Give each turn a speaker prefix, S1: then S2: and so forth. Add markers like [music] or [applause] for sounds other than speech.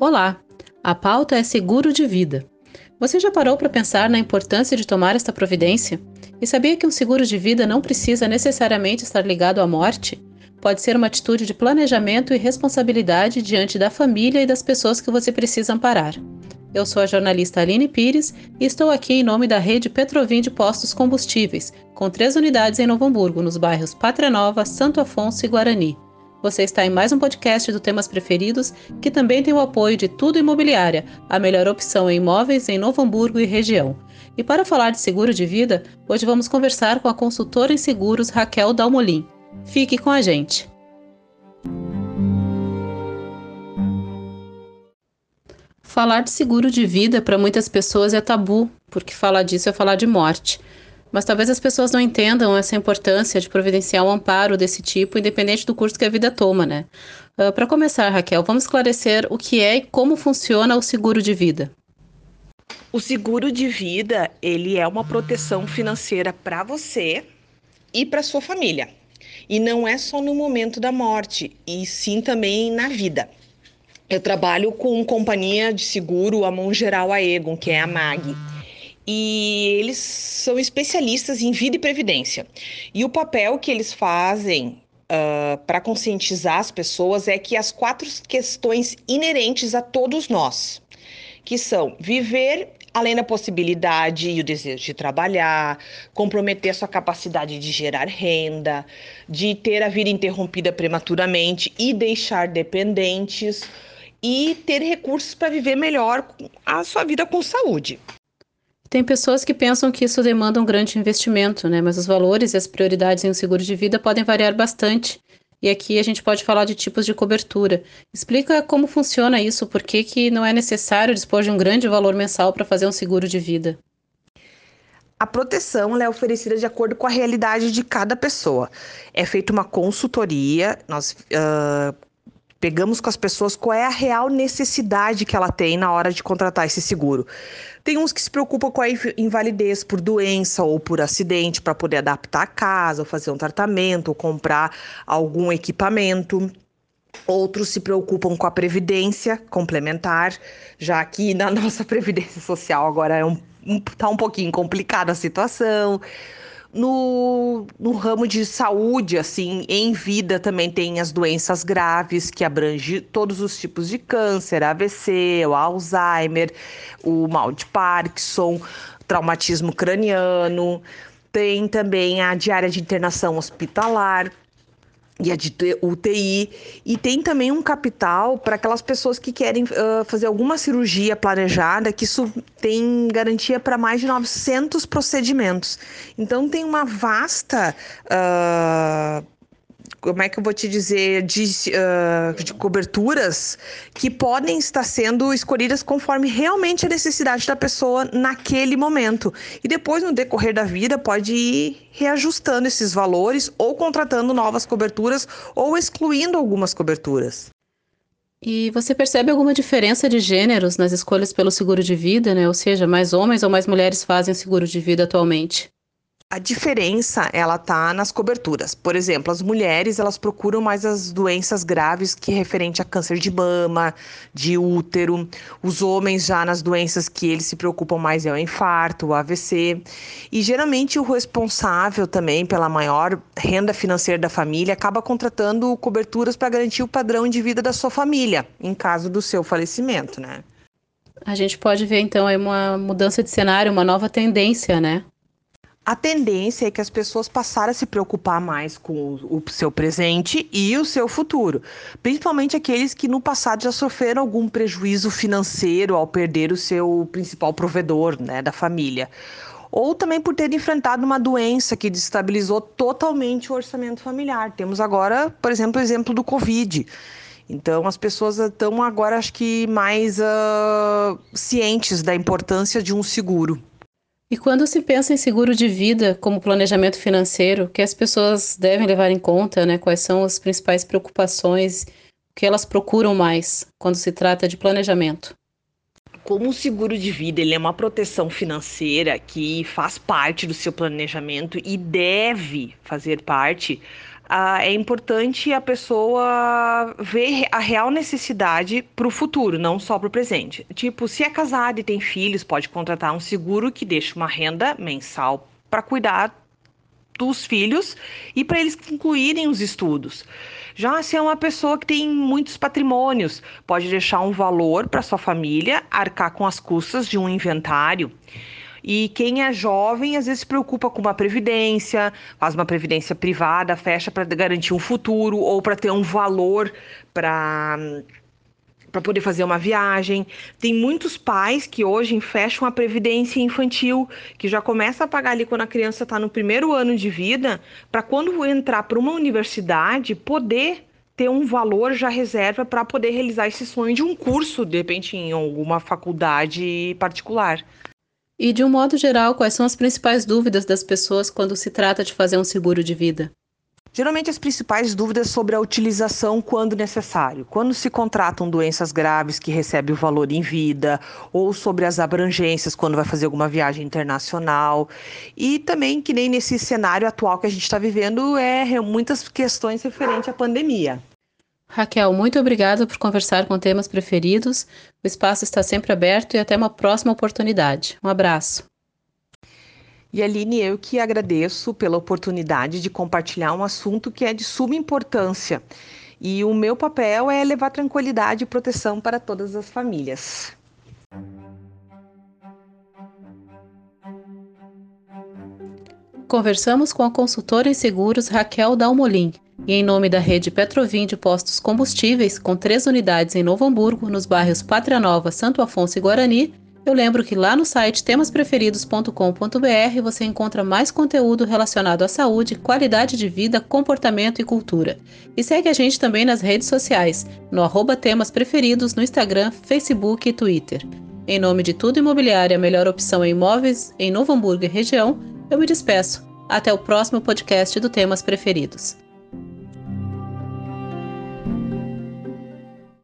S1: Olá, a pauta é seguro de vida. Você já parou para pensar na importância de tomar esta providência? E sabia que um seguro de vida não precisa necessariamente estar ligado à morte? Pode ser uma atitude de planejamento e responsabilidade diante da família e das pessoas que você precisa amparar. Eu sou a jornalista Aline Pires e estou aqui em nome da rede Petrovim de Postos Combustíveis, com três unidades em Novo Hamburgo, nos bairros Pátria Nova, Santo Afonso e Guarani. Você está em mais um podcast do Temas Preferidos, que também tem o apoio de Tudo Imobiliária, a melhor opção em imóveis em Novo Hamburgo e região. E para falar de seguro de vida, hoje vamos conversar com a consultora em seguros Raquel Dalmolin. Fique com a gente! Falar de seguro de vida para muitas pessoas é tabu, porque falar disso é falar de morte. Mas talvez as pessoas não entendam essa importância de providenciar um amparo desse tipo, independente do curso que a vida toma, né? Uh, ah, Para começar, Raquel, vamos esclarecer o que é e como funciona o seguro de vida.
S2: O seguro de vida, ele é uma proteção financeira para você e para sua família. E não é só no momento da morte, e sim também na vida. Eu trabalho com companhia de seguro, a mão geral a Egon, que é a MAG e eles são especialistas em vida e previdência. E o papel que eles fazem uh, para conscientizar as pessoas é que as quatro questões inerentes a todos nós, que são viver além da possibilidade e o desejo de trabalhar, comprometer sua capacidade de gerar renda, de ter a vida interrompida prematuramente e deixar dependentes e ter recursos para viver melhor a sua vida com saúde.
S1: Tem pessoas que pensam que isso demanda um grande investimento, né? Mas os valores e as prioridades em um seguro de vida podem variar bastante. E aqui a gente pode falar de tipos de cobertura. Explica como funciona isso, por que, que não é necessário dispor de um grande valor mensal para fazer um seguro de vida.
S2: A proteção é oferecida de acordo com a realidade de cada pessoa. É feita uma consultoria, nós uh, Pegamos com as pessoas qual é a real necessidade que ela tem na hora de contratar esse seguro. Tem uns que se preocupam com a invalidez por doença ou por acidente para poder adaptar a casa, ou fazer um tratamento, ou comprar algum equipamento. Outros se preocupam com a previdência complementar, já que na [laughs] nossa previdência social agora é um, um, tá um pouquinho complicada a situação no, no ramo de saúde, assim, em vida também tem as doenças graves, que abrange todos os tipos de câncer, AVC, o Alzheimer, o mal de Parkinson, traumatismo craniano. Tem também a diária de internação hospitalar, e a de UTI. E tem também um capital para aquelas pessoas que querem uh, fazer alguma cirurgia planejada, que isso tem garantia para mais de 900 procedimentos. Então, tem uma vasta. Uh, como é que eu vou te dizer, de, uh, de, coberturas que podem estar sendo escolhidas conforme realmente a necessidade da pessoa naquele momento. E depois, no decorrer da vida, pode ir reajustando esses valores ou contratando novas coberturas ou excluindo algumas coberturas.
S1: E você percebe alguma diferença de gêneros nas escolhas pelo seguro de vida, né? Ou seja, mais homens ou mais mulheres fazem seguro de vida atualmente?
S2: A diferença ela tá nas coberturas. Por exemplo, as mulheres elas procuram mais as doenças graves que é referente a câncer de mama, de útero. Os homens já nas doenças que eles se preocupam mais é o infarto, o AVC. E geralmente o responsável também pela maior renda financeira da família acaba contratando coberturas para garantir o padrão de vida da sua família em caso do seu falecimento, né?
S1: A gente pode ver então aí uma mudança de cenário, uma nova tendência, né?
S2: A tendência é que as pessoas passaram a se preocupar mais com o, seu presente e o seu futuro, principalmente aqueles que no passado já sofreram algum prejuízo financeiro ao perder o seu principal provedor, né, da família. Ou também por ter enfrentado uma doença que destabilizou totalmente o orçamento familiar. Temos agora, por exemplo, o exemplo do Covid. Então, as pessoas estão agora, acho que, mais uh, cientes da importância de um seguro.
S1: E quando se pensa em seguro de vida como planejamento financeiro, o que as pessoas devem levar em conta, né? Quais são as principais preocupações, que elas procuram mais quando se trata de planejamento?
S2: Como o seguro de vida ele é uma proteção financeira que faz parte do seu planejamento e deve fazer parte, ah, é importante a pessoa ver a real necessidade para o futuro, não só para o presente. Tipo, se é casado e tem filhos, pode contratar um seguro que deixe uma renda mensal para cuidar dos filhos e para eles concluírem os estudos. Já se é uma pessoa que tem muitos patrimônios, pode deixar um valor para sua família, arcar com as custas de um inventário. E quem é jovem às vezes se preocupa com uma previdência, faz uma previdência privada, fecha para garantir um futuro ou para ter um valor para para poder fazer uma viagem. Tem muitos pais que hoje fecham a previdência infantil, que já começa a pagar ali quando a criança está no primeiro ano de vida, para quando entrar para uma universidade poder ter um valor já reserva para poder realizar esse sonho de um curso, de repente em alguma faculdade particular.
S1: E de um modo geral, quais são as principais dúvidas das pessoas quando se trata de fazer um seguro de vida?
S2: Geralmente as principais dúvidas sobre a utilização quando necessário. Quando se contratam doenças graves que recebem o valor em vida, ou sobre as abrangências quando vai fazer alguma viagem internacional. E também, que nem nesse cenário atual que a gente está vivendo, é muitas questões referentes à pandemia.
S1: Raquel, muito obrigada por conversar com temas preferidos. O espaço está sempre aberto e até uma próxima oportunidade. Um abraço.
S2: E Aline, eu que agradeço pela oportunidade de compartilhar um assunto que é de suma importância. E o meu papel é levar tranquilidade e proteção para todas as famílias.
S1: Conversamos com a consultora em seguros Raquel Dalmolin e em nome da rede Petrovim de Postos Combustíveis, com três unidades em Novo Hamburgo, nos bairros Pátria Nova, Santo Afonso e Guarani, eu lembro que lá no site temaspreferidos.com.br você encontra mais conteúdo relacionado à saúde, qualidade de vida, comportamento e cultura. E segue a gente também nas redes sociais, no arroba Temas Preferidos no Instagram, Facebook e Twitter. Em nome de Tudo Imobiliária, a melhor opção em imóveis em Novo Hamburgo e região, eu me despeço. Até o próximo podcast do Temas Preferidos.